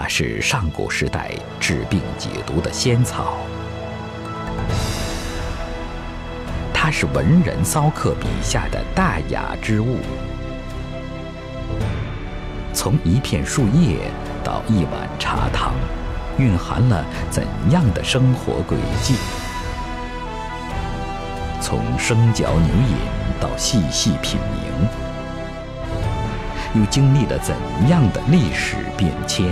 它是上古时代治病解毒的仙草，它是文人骚客笔下的大雅之物。从一片树叶到一碗茶汤，蕴含了怎样的生活轨迹？从生嚼牛饮到细细品茗，又经历了怎样的历史变迁？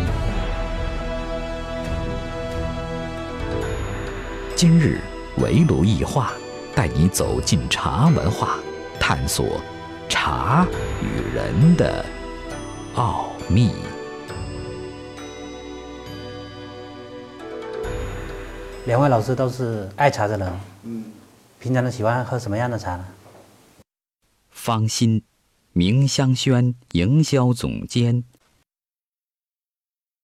今日围炉一话，带你走进茶文化，探索茶与人的。奥秘。两位老师都是爱茶的人，嗯，平常都喜欢喝什么样的茶呢？方心，明香轩营销总监。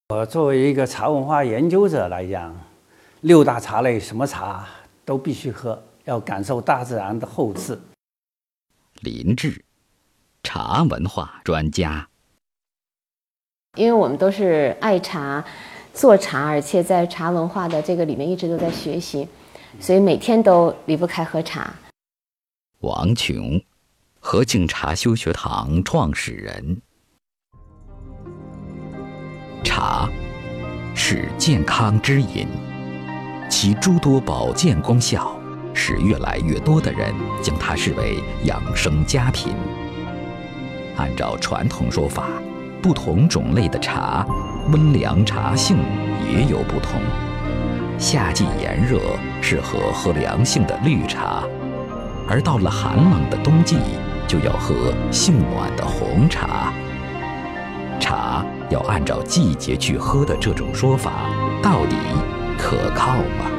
我作为一个茶文化研究者来讲，六大茶类什么茶都必须喝，要感受大自然的厚赐。林志，茶文化专家。因为我们都是爱茶、做茶，而且在茶文化的这个里面一直都在学习，所以每天都离不开喝茶。王琼，和敬茶修学堂创始人。茶是健康之饮，其诸多保健功效，使越来越多的人将它视为养生佳品。按照传统说法。不同种类的茶，温凉茶性也有不同。夏季炎热，适合喝凉性的绿茶；而到了寒冷的冬季，就要喝性暖的红茶。茶要按照季节去喝的这种说法，到底可靠吗？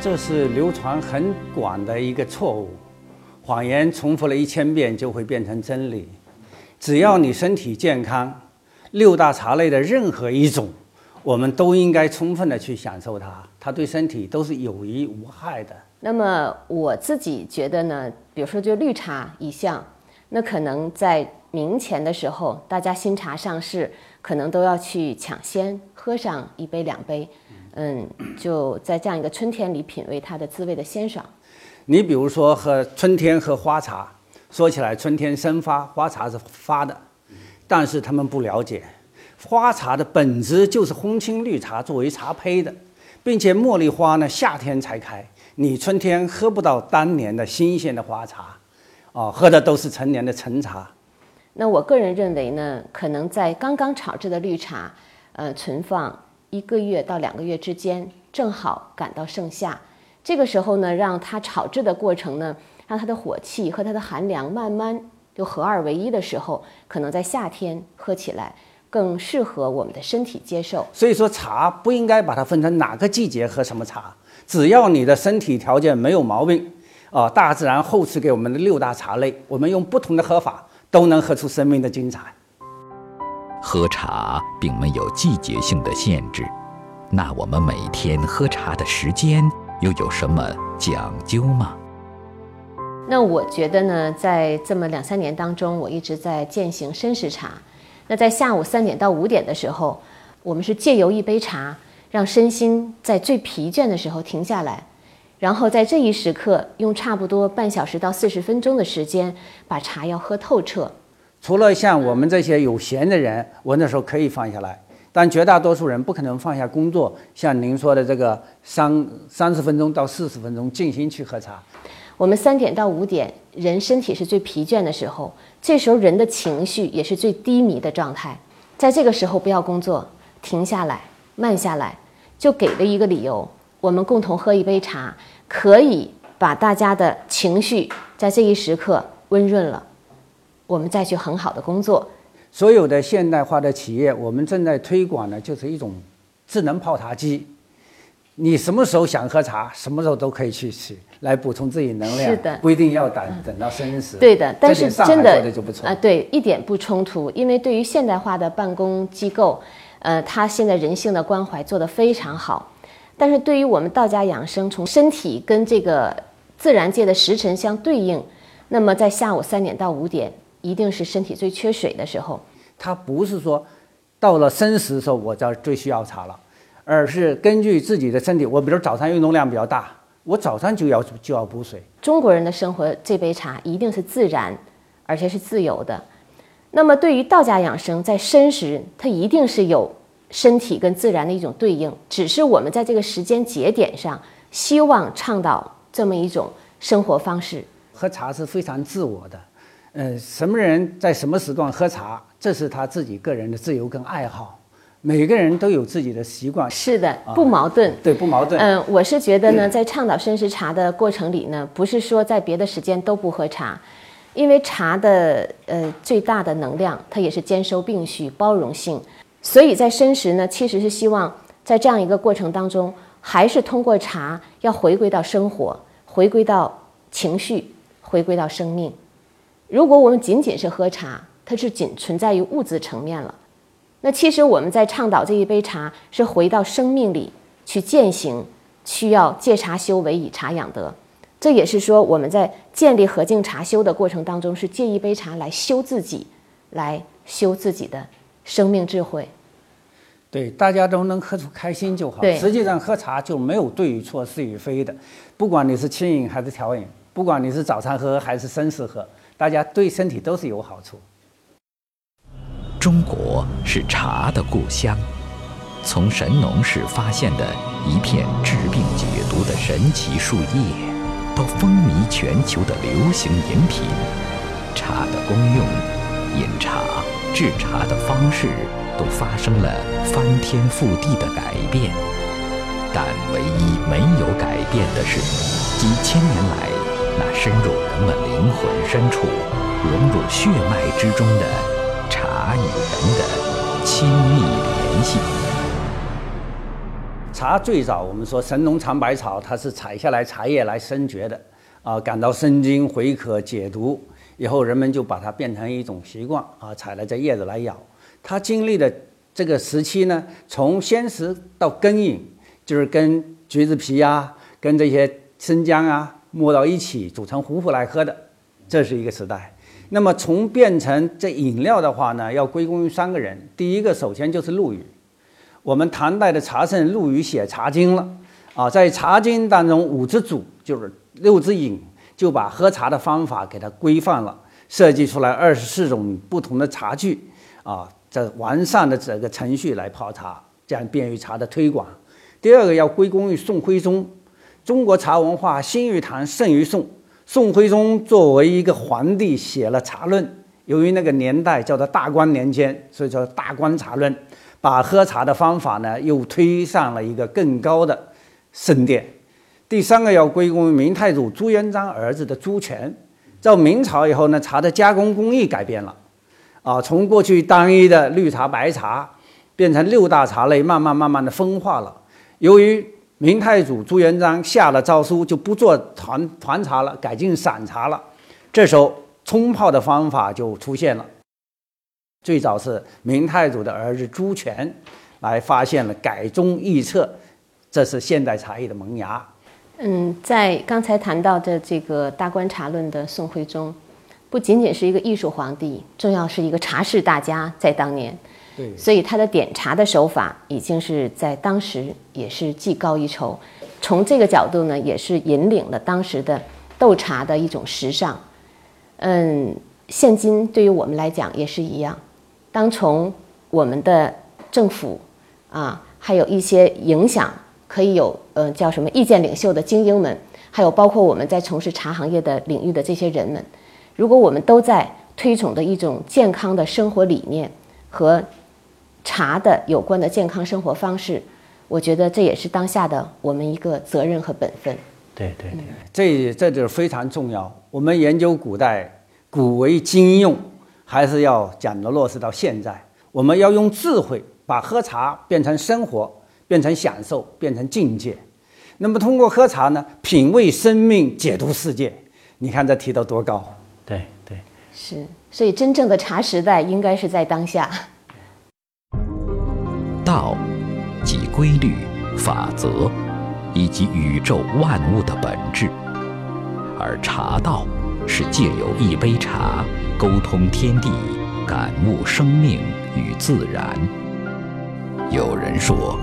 这是流传很广的一个错误，谎言重复了一千遍就会变成真理。只要你身体健康，六大茶类的任何一种，我们都应该充分的去享受它，它对身体都是有益无害的。那么我自己觉得呢，比如说就绿茶一项，那可能在明前的时候，大家新茶上市，可能都要去抢先喝上一杯两杯，嗯，就在这样一个春天里品味它的滋味的鲜爽。你比如说喝春天喝花茶。说起来，春天生发，花茶是发的，但是他们不了解，花茶的本质就是烘青绿茶作为茶胚的，并且茉莉花呢夏天才开，你春天喝不到当年的新鲜的花茶，哦，喝的都是陈年的陈茶。那我个人认为呢，可能在刚刚炒制的绿茶，呃，存放一个月到两个月之间，正好赶到盛夏，这个时候呢，让它炒制的过程呢。让它的火气和它的寒凉慢慢就合二为一的时候，可能在夏天喝起来更适合我们的身体接受。所以说，茶不应该把它分成哪个季节喝什么茶，只要你的身体条件没有毛病，啊，大自然厚赐给我们的六大茶类，我们用不同的喝法都能喝出生命的精彩。喝茶并没有季节性的限制，那我们每天喝茶的时间又有什么讲究吗？那我觉得呢，在这么两三年当中，我一直在践行申时茶。那在下午三点到五点的时候，我们是借由一杯茶，让身心在最疲倦的时候停下来，然后在这一时刻，用差不多半小时到四十分钟的时间，把茶要喝透彻。除了像我们这些有闲的人，我那时候可以放下来，但绝大多数人不可能放下工作，像您说的这个三三十分钟到四十分钟静心去喝茶。我们三点到五点，人身体是最疲倦的时候，这时候人的情绪也是最低迷的状态。在这个时候，不要工作，停下来，慢下来，就给了一个理由，我们共同喝一杯茶，可以把大家的情绪在这一时刻温润了，我们再去很好的工作。所有的现代化的企业，我们正在推广的就是一种智能泡茶机。你什么时候想喝茶，什么时候都可以去取，来补充自己能量。是的，不一定要等等到生时。对的，但是真的啊，对，一点不冲突。因为对于现代化的办公机构，呃，他现在人性的关怀做得非常好。但是对于我们道家养生，从身体跟这个自然界的时辰相对应，那么在下午三点到五点，一定是身体最缺水的时候。它不是说到了申时的时候，我这最需要茶了，而是根据自己的身体，我比如早上运动量比较大，我早上就要就要补水。中国人的生活，这杯茶一定是自然，而且是自由的。那么对于道家养生，在申时，它一定是有身体跟自然的一种对应，只是我们在这个时间节点上，希望倡导这么一种生活方式。喝茶是非常自我的，呃，什么人在什么时段喝茶，这是他自己个人的自由跟爱好。每个人都有自己的习惯，是的，不矛盾。对，不矛盾。嗯，我是觉得呢，在倡导生时茶的过程里呢，不是说在别的时间都不喝茶，因为茶的呃最大的能量，它也是兼收并蓄、包容性，所以在申时呢，其实是希望在这样一个过程当中，还是通过茶要回归到生活，回归到情绪，回归到生命。如果我们仅仅是喝茶，它是仅存在于物质层面了。那其实我们在倡导这一杯茶，是回到生命里去践行，需要借茶修为，以茶养德。这也是说我们在建立和敬茶修的过程当中，是借一杯茶来修自己，来修自己的生命智慧。对，大家都能喝出开心就好。实际上喝茶就没有对与错、是与非的。不管你是轻饮还是调饮，不管你是早餐喝还是生食喝，大家对身体都是有好处。中国是茶的故乡，从神农氏发现的一片治病解毒的神奇树叶，到风靡全球的流行饮品，茶的功用、饮茶、制茶的方式都发生了翻天覆地的改变。但唯一没有改变的是，几千年来那深入人们灵魂深处、融入血脉之中的。茶与人的亲密联系。茶最早，我们说神农尝百草，它是采下来茶叶来生嚼的，啊，感到生津回渴解毒，以后人们就把它变成一种习惯，啊，采了这叶子来咬。它经历的这个时期呢，从鲜食到根饮，就是跟橘子皮啊，跟这些生姜啊磨到一起煮成糊糊来喝的，这是一个时代。那么从变成这饮料的话呢，要归功于三个人。第一个，首先就是陆羽。我们唐代的茶圣陆羽写《茶经》了，啊，在《茶经》当中五之祖就是六之饮，就把喝茶的方法给它规范了，设计出来二十四种不同的茶具，啊，这完善的整个程序来泡茶，这样便于茶的推广。第二个要归功于宋徽宗，中国茶文化兴于唐，盛于宋。宋徽宗作为一个皇帝写了《茶论》，由于那个年代叫做大观年间，所以说《大观茶论》，把喝茶的方法呢又推上了一个更高的圣殿。第三个要归功于明太祖朱元璋儿子的朱权。到明朝以后呢，茶的加工工艺改变了，啊，从过去单一的绿茶、白茶，变成六大茶类，慢慢慢慢的分化了。由于明太祖朱元璋下了诏书，就不做团团茶了，改进散茶了。这时候冲泡的方法就出现了。最早是明太祖的儿子朱权来发现了改中易策，这是现代茶艺的萌芽。嗯，在刚才谈到的这个《大观茶论》的宋徽宗，不仅仅是一个艺术皇帝，重要是一个茶事大家，在当年。对，所以他的点茶的手法已经是在当时也是技高一筹，从这个角度呢，也是引领了当时的斗茶的一种时尚。嗯，现今对于我们来讲也是一样，当从我们的政府啊，还有一些影响可以有呃叫什么意见领袖的精英们，还有包括我们在从事茶行业的领域的这些人们，如果我们都在推崇的一种健康的生活理念和。茶的有关的健康生活方式，我觉得这也是当下的我们一个责任和本分。对对对，这这就是非常重要。我们研究古代古为今用，还是要讲的落实到现在。我们要用智慧把喝茶变成生活，变成享受，变成境界。那么通过喝茶呢，品味生命，解读世界。你看这提到多高？对对，是。所以真正的茶时代应该是在当下。道，即规律、法则，以及宇宙万物的本质；而茶道，是借由一杯茶，沟通天地，感悟生命与自然。有人说，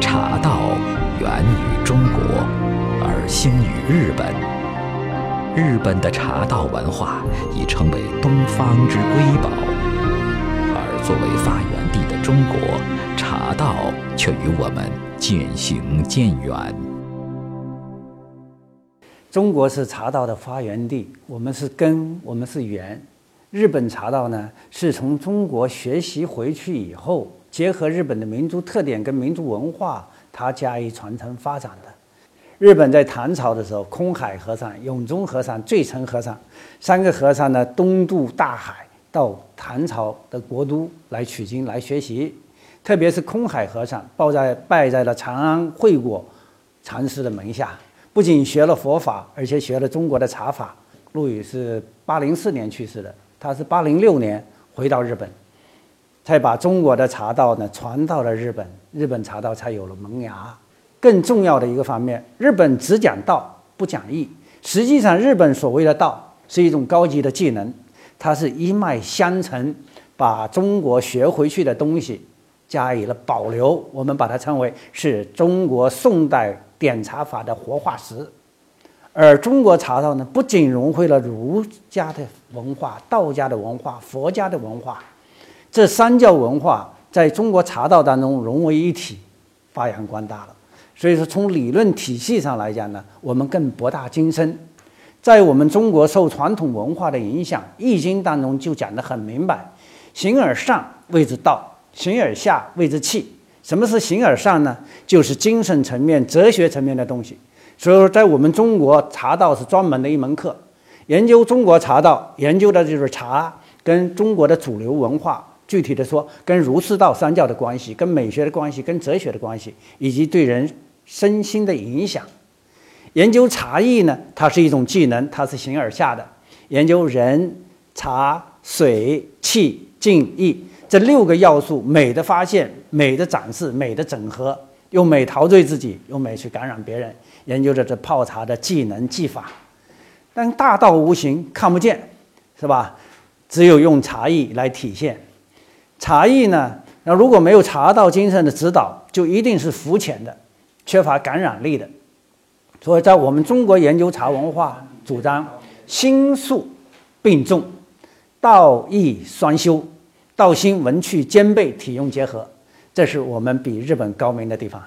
茶道源于中国，而兴于日本。日本的茶道文化已成为东方之瑰宝，而作为发源地的中国，茶道却与我们渐行渐远。中国是茶道的发源地，我们是根，我们是源。日本茶道呢，是从中国学习回去以后，结合日本的民族特点跟民族文化，它加以传承发展的。日本在唐朝的时候，空海和尚、永宗和尚、最澄和尚三个和尚呢，东渡大海到唐朝的国都来取经来学习。特别是空海和尚，拜在拜在了长安惠果禅师的门下，不仅学了佛法，而且学了中国的茶法。陆羽是八零四年去世的，他是八零六年回到日本，才把中国的茶道呢传到了日本，日本茶道才有了萌芽。更重要的一个方面，日本只讲道不讲义。实际上，日本所谓的道是一种高级的技能，它是一脉相承，把中国学回去的东西加以了保留。我们把它称为是中国宋代点茶法的活化石。而中国茶道呢，不仅融汇了儒家的文化、道家的文化、佛家的文化，这三教文化在中国茶道当中融为一体，发扬光大了。所以说，从理论体系上来讲呢，我们更博大精深。在我们中国受传统文化的影响，《易经》当中就讲得很明白：形而上谓之道，形而下谓之气。什么是形而上呢？就是精神层面、哲学层面的东西。所以说，在我们中国茶道是专门的一门课，研究中国茶道，研究的就是茶跟中国的主流文化。具体的说，跟儒释道三教的关系，跟美学的关系，跟哲学的关系，以及对人。身心的影响，研究茶艺呢，它是一种技能，它是形而下的。研究人、茶、水、气、静、意这六个要素，美的发现、美的展示、美的整合，用美陶醉自己，用美去感染别人。研究着这泡茶的技能技法，但大道无形，看不见，是吧？只有用茶艺来体现。茶艺呢，那如果没有茶道精神的指导，就一定是肤浅的。缺乏感染力的，所以在我们中国研究茶文化，主张心术并重，道义双修，道心文趣兼备，体用结合，这是我们比日本高明的地方。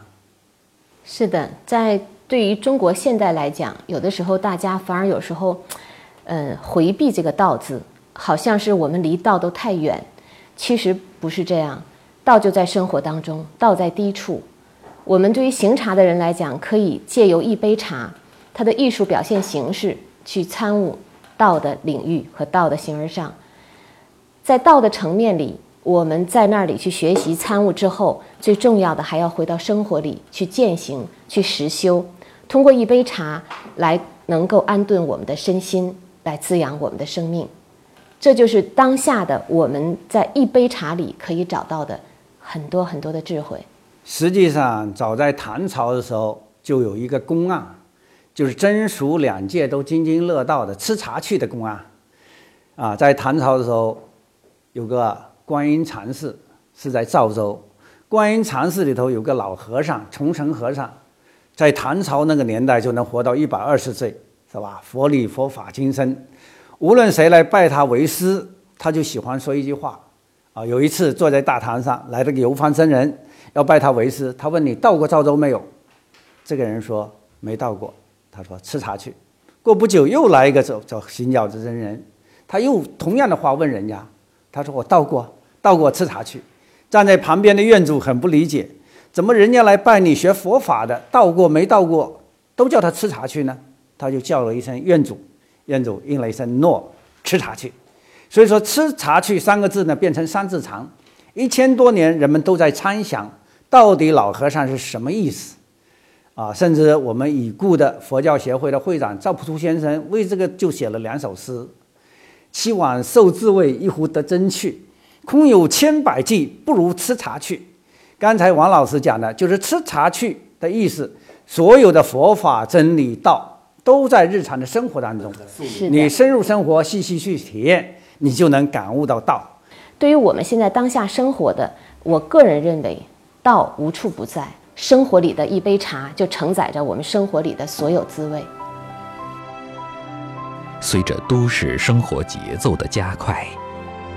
是的，在对于中国现代来讲，有的时候大家反而有时候，嗯，回避这个“道”字，好像是我们离道都太远。其实不是这样，道就在生活当中，道在低处。我们对于行茶的人来讲，可以借由一杯茶，它的艺术表现形式，去参悟道的领域和道的形而上。在道的层面里，我们在那里去学习参悟之后，最重要的还要回到生活里去践行、去实修，通过一杯茶来能够安顿我们的身心，来滋养我们的生命。这就是当下的我们在一杯茶里可以找到的很多很多的智慧。实际上，早在唐朝的时候就有一个公案，就是真俗两界都津津乐道的吃茶去的公案。啊，在唐朝的时候，有个观音禅寺是在赵州，观音禅寺里头有个老和尚崇诚和尚，在唐朝那个年代就能活到一百二十岁，是吧？佛理佛法精深，无论谁来拜他为师，他就喜欢说一句话。啊，有一次坐在大堂上，来了个游方僧人。要拜他为师，他问你到过赵州没有？这个人说没到过。他说吃茶去。过不久又来一个走走行脚的僧人，他又同样的话问人家，他说我到过，到过吃茶去。站在旁边的院主很不理解，怎么人家来拜你学佛法的，到过没到过，都叫他吃茶去呢？他就叫了一声院主，院主应了一声诺，吃茶去。所以说吃茶去三个字呢，变成三字长，一千多年人们都在参想。到底老和尚是什么意思？啊，甚至我们已故的佛教协会的会长赵朴初先生为这个就写了两首诗：“七碗受滋味，一壶得真趣。空有千百计，不如吃茶去。”刚才王老师讲的就是吃茶去的意思。所有的佛法真理道都在日常的生活当中，你深入生活，细细去体验，你就能感悟到道。对于我们现在当下生活的，我个人认为。道无处不在，生活里的一杯茶就承载着我们生活里的所有滋味。随着都市生活节奏的加快，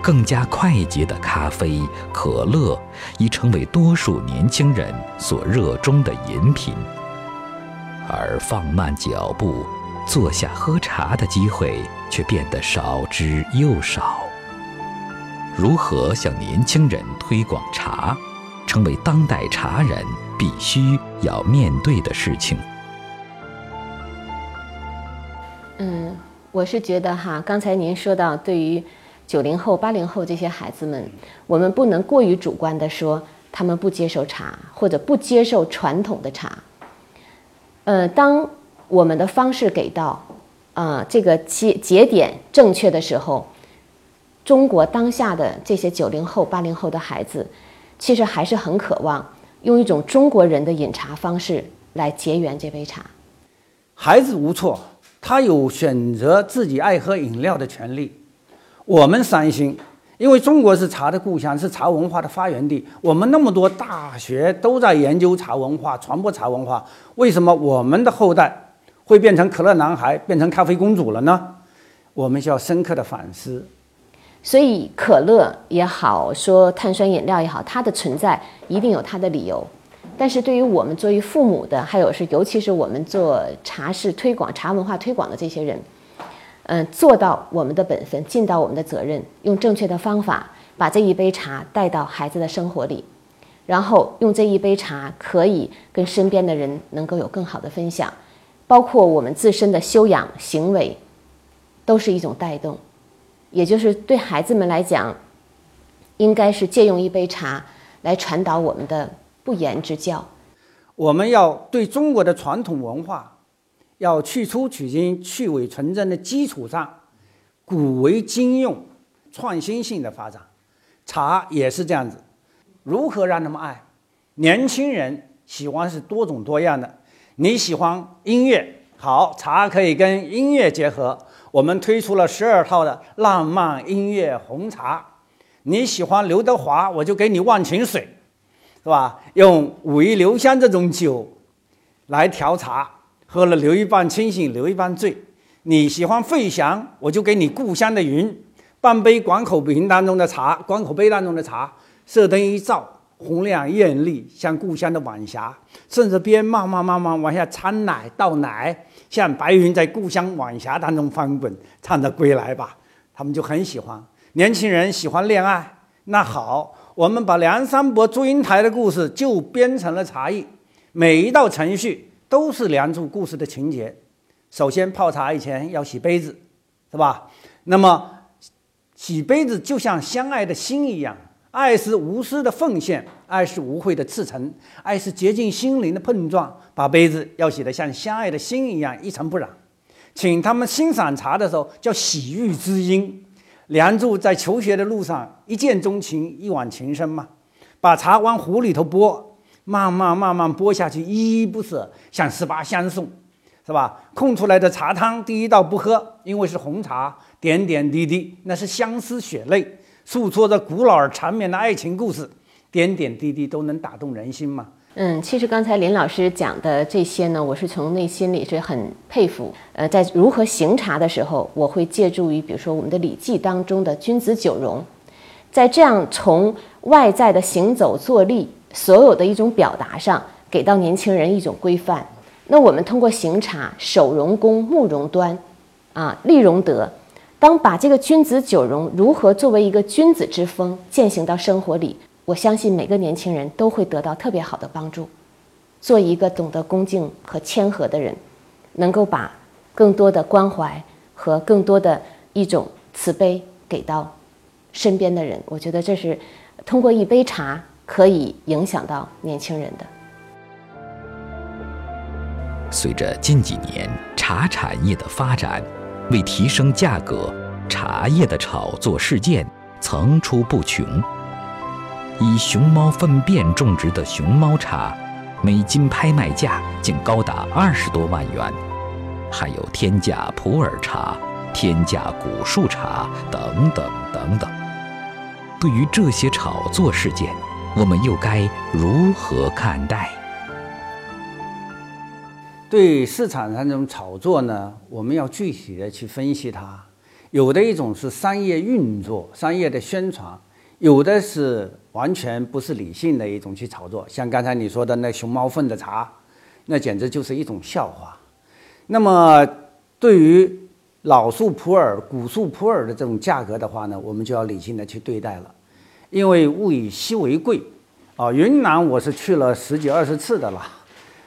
更加快捷的咖啡、可乐已成为多数年轻人所热衷的饮品，而放慢脚步，坐下喝茶的机会却变得少之又少。如何向年轻人推广茶，成为当代茶人必须要面对的事情。嗯，我是觉得哈，刚才您说到对于九零后、八零后这些孩子们，我们不能过于主观的说他们不接受茶或者不接受传统的茶。呃，当我们的方式给到啊这个节节点正确的时候。中国当下的这些九零后、八零后的孩子，其实还是很渴望用一种中国人的饮茶方式来结缘这杯茶。孩子无错，他有选择自己爱喝饮料的权利。我们三星，因为中国是茶的故乡，是茶文化的发源地，我们那么多大学都在研究茶文化、传播茶文化，为什么我们的后代会变成可乐男孩、变成咖啡公主了呢？我们需要深刻的反思。所以，可乐也好，说碳酸饮料也好，它的存在一定有它的理由。但是，对于我们作为父母的，还有是尤其是我们做茶事推广、茶文化推广的这些人，嗯，做到我们的本分，尽到我们的责任，用正确的方法把这一杯茶带到孩子的生活里，然后用这一杯茶可以跟身边的人能够有更好的分享，包括我们自身的修养行为，都是一种带动。也就是对孩子们来讲，应该是借用一杯茶来传导我们的不言之教。我们要对中国的传统文化，要去粗取精、去伪存真的基础上，古为今用，创新性的发展。茶也是这样子，如何让他们爱？年轻人喜欢是多种多样的。你喜欢音乐，好，茶可以跟音乐结合。我们推出了十二套的浪漫音乐红茶，你喜欢刘德华，我就给你忘情水，是吧？用五一留香这种酒来调茶，喝了留一半清醒，留一半醉。你喜欢费翔，我就给你故乡的云，半杯广口瓶当中的茶，广口杯当中的茶，射灯一照，红亮艳丽，像故乡的晚霞，顺着边慢慢慢慢往下掺奶倒奶。像白云在故乡晚霞当中翻滚，唱着归来吧，他们就很喜欢。年轻人喜欢恋爱，那好，我们把梁山伯祝英台的故事就编成了茶艺，每一道程序都是梁祝故事的情节。首先泡茶以前要洗杯子，是吧？那么洗杯子就像相爱的心一样。爱是无私的奉献，爱是无悔的赤诚，爱是洁净心灵的碰撞。把杯子要洗得像相爱的心一样一尘不染。请他们欣赏茶的时候叫洗浴之音。梁祝在求学的路上一见钟情，一往情深嘛。把茶往壶里头拨，慢慢慢慢拨下去，依依不舍，像十八相送，是吧？空出来的茶汤第一道不喝，因为是红茶，点点滴滴那是相思血泪。诉说着古老而缠绵的爱情故事，点点滴滴都能打动人心吗？嗯，其实刚才林老师讲的这些呢，我是从内心里是很佩服。呃，在如何行茶的时候，我会借助于比如说我们的《礼记》当中的君子九容，在这样从外在的行走坐立所有的一种表达上，给到年轻人一种规范。那我们通过行茶，手容弓，目容端，啊，立容德。当把这个君子九容如何作为一个君子之风践行到生活里，我相信每个年轻人都会得到特别好的帮助。做一个懂得恭敬和谦和的人，能够把更多的关怀和更多的一种慈悲给到身边的人。我觉得这是通过一杯茶可以影响到年轻人的。随着近几年茶产业的发展。为提升价格，茶叶的炒作事件层出不穷。以熊猫粪便种植的熊猫茶，每斤拍卖价竟高达二十多万元。还有天价普洱茶、天价古树茶等等等等。对于这些炒作事件，我们又该如何看待？对市场上这种炒作呢，我们要具体的去分析它。有的一种是商业运作、商业的宣传，有的是完全不是理性的一种去炒作。像刚才你说的那熊猫粪的茶，那简直就是一种笑话。那么对于老树普洱、古树普洱的这种价格的话呢，我们就要理性的去对待了，因为物以稀为贵。啊，云南我是去了十几二十次的了，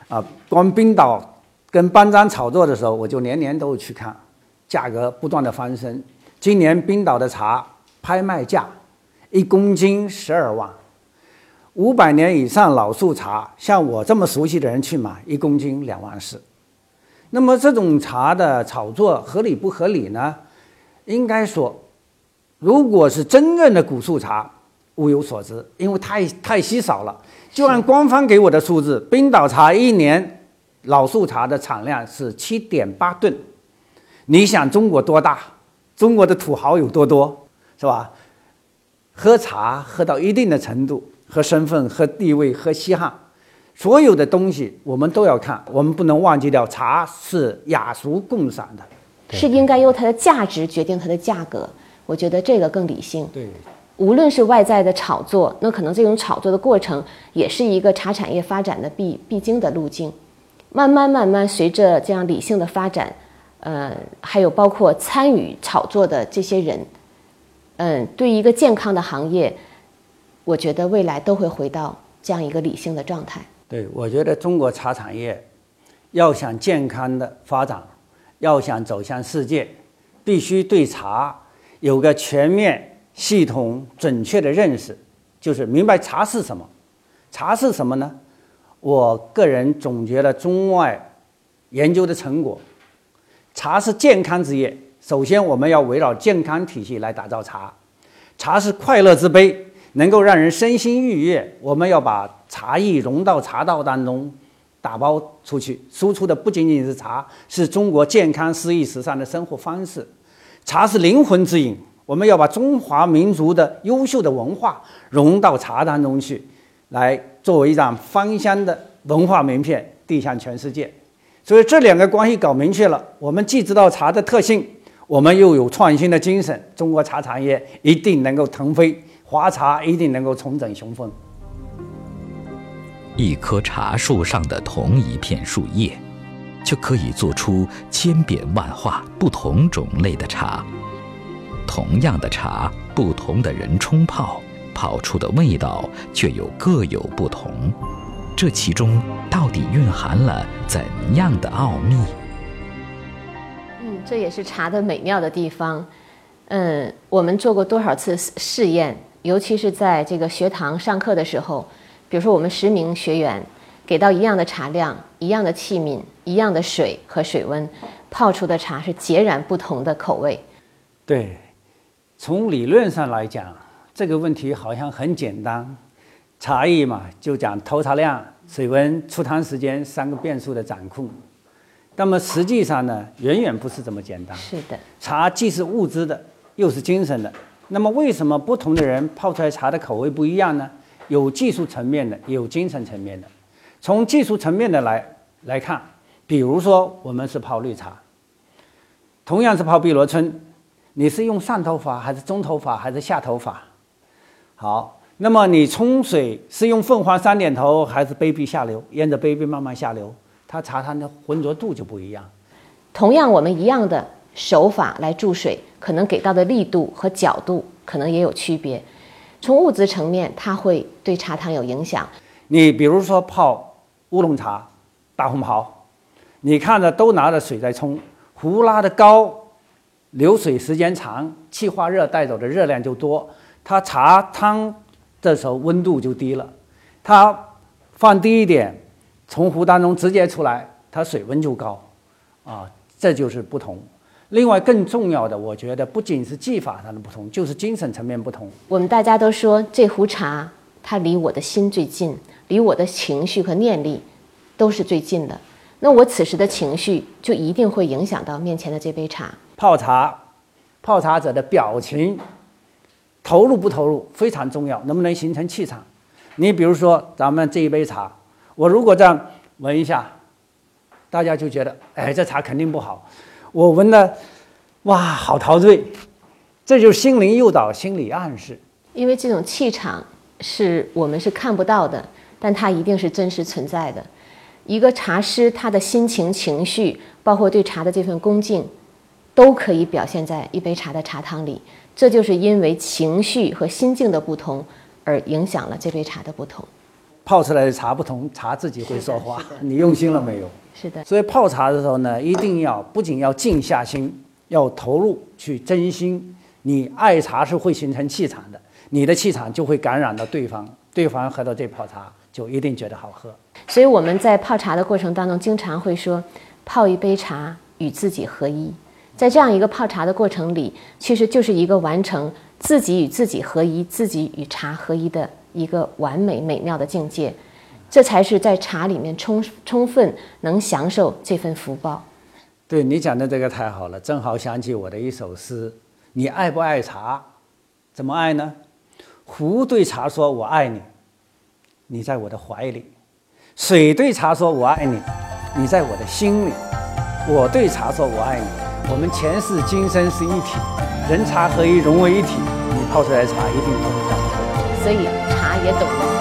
啊，光冰岛。跟班章炒作的时候，我就年年都去看，价格不断的翻身。今年冰岛的茶拍卖价一公斤十二万，五百年以上老树茶，像我这么熟悉的人去买，一公斤两万四。那么这种茶的炒作合理不合理呢？应该说，如果是真正的古树茶，物有所值，因为太太稀少了。就按官方给我的数字，冰岛茶一年。老树茶的产量是七点八吨，你想中国多大？中国的土豪有多多，是吧？喝茶喝到一定的程度，喝身份、喝地位、喝稀罕，所有的东西我们都要看，我们不能忘记掉，茶是雅俗共赏的，是应该由它的价值决定它的价格。我觉得这个更理性。对，无论是外在的炒作，那可能这种炒作的过程也是一个茶产业发展的必必经的路径。慢慢慢慢，随着这样理性的发展，呃，还有包括参与炒作的这些人，嗯，对一个健康的行业，我觉得未来都会回到这样一个理性的状态。对，我觉得中国茶产业要想健康的发展，要想走向世界，必须对茶有个全面、系统、准确的认识，就是明白茶是什么。茶是什么呢？我个人总结了中外研究的成果，茶是健康之业。首先，我们要围绕健康体系来打造茶。茶是快乐之杯，能够让人身心愉悦。我们要把茶艺融到茶道当中，打包出去，输出的不仅仅是茶，是中国健康、诗意、时尚的生活方式。茶是灵魂之饮，我们要把中华民族的优秀的文化融到茶当中去。来作为一张芳香的文化名片递向全世界，所以这两个关系搞明确了，我们既知道茶的特性，我们又有创新的精神，中国茶产业一定能够腾飞，华茶一定能够重整雄风。一棵茶树上的同一片树叶，就可以做出千变万化、不同种类的茶。同样的茶，不同的人冲泡。泡出的味道却又各有不同，这其中到底蕴含了怎样的奥秘？嗯，这也是茶的美妙的地方。嗯，我们做过多少次试验，尤其是在这个学堂上课的时候，比如说我们十名学员给到一样的茶量、一样的器皿、一样的水和水温，泡出的茶是截然不同的口味。对，从理论上来讲。这个问题好像很简单，茶艺嘛，就讲投茶量、水温、出汤时间三个变数的掌控。那么实际上呢，远远不是这么简单。是的，茶既是物质的，又是精神的。那么为什么不同的人泡出来茶的口味不一样呢？有技术层面的，也有精神层面的。从技术层面的来来看，比如说我们是泡绿茶，同样是泡碧螺春，你是用上头法还是中头法还是下头法？好，那么你冲水是用凤凰三点头还是杯壁下流？沿着杯壁慢慢下流，它茶汤的浑浊度就不一样。同样，我们一样的手法来注水，可能给到的力度和角度可能也有区别。从物质层面，它会对茶汤有影响。你比如说泡乌龙茶、大红袍，你看着都拿着水在冲，壶拉的高，流水时间长，气化热带走的热量就多。它茶汤的时候温度就低了，它放低一点，从壶当中直接出来，它水温就高，啊，这就是不同。另外更重要的，我觉得不仅是技法上的不同，就是精神层面不同。我们大家都说这壶茶它离我的心最近，离我的情绪和念力都是最近的。那我此时的情绪就一定会影响到面前的这杯茶。泡茶，泡茶者的表情。投入不投入非常重要，能不能形成气场？你比如说咱们这一杯茶，我如果这样闻一下，大家就觉得，哎，这茶肯定不好。我闻了，哇，好陶醉，这就是心灵诱导、心理暗示。因为这种气场是我们是看不到的，但它一定是真实存在的。一个茶师他的心情、情绪，包括对茶的这份恭敬，都可以表现在一杯茶的茶汤里。这就是因为情绪和心境的不同，而影响了这杯茶的不同。泡出来的茶不同，茶自己会说话。你用心了没有？是的，所以泡茶的时候呢，一定要不仅要静下心，要投入去真心。你爱茶是会形成气场的，你的气场就会感染到对方，对方喝到这泡茶就一定觉得好喝。所以我们在泡茶的过程当中，经常会说，泡一杯茶与自己合一。在这样一个泡茶的过程里，其实就是一个完成自己与自己合一、自己与茶合一的一个完美美妙的境界。这才是在茶里面充充分能享受这份福报。对你讲的这个太好了，正好想起我的一首诗：你爱不爱茶？怎么爱呢？壶对茶说：“我爱你，你在我的怀里；水对茶说：我爱你，你在我的心里；我对茶说：我爱你，我们前世今生是一体，人茶合一，融为一体。你泡出来的茶一定不会这样喝。所以茶也懂了。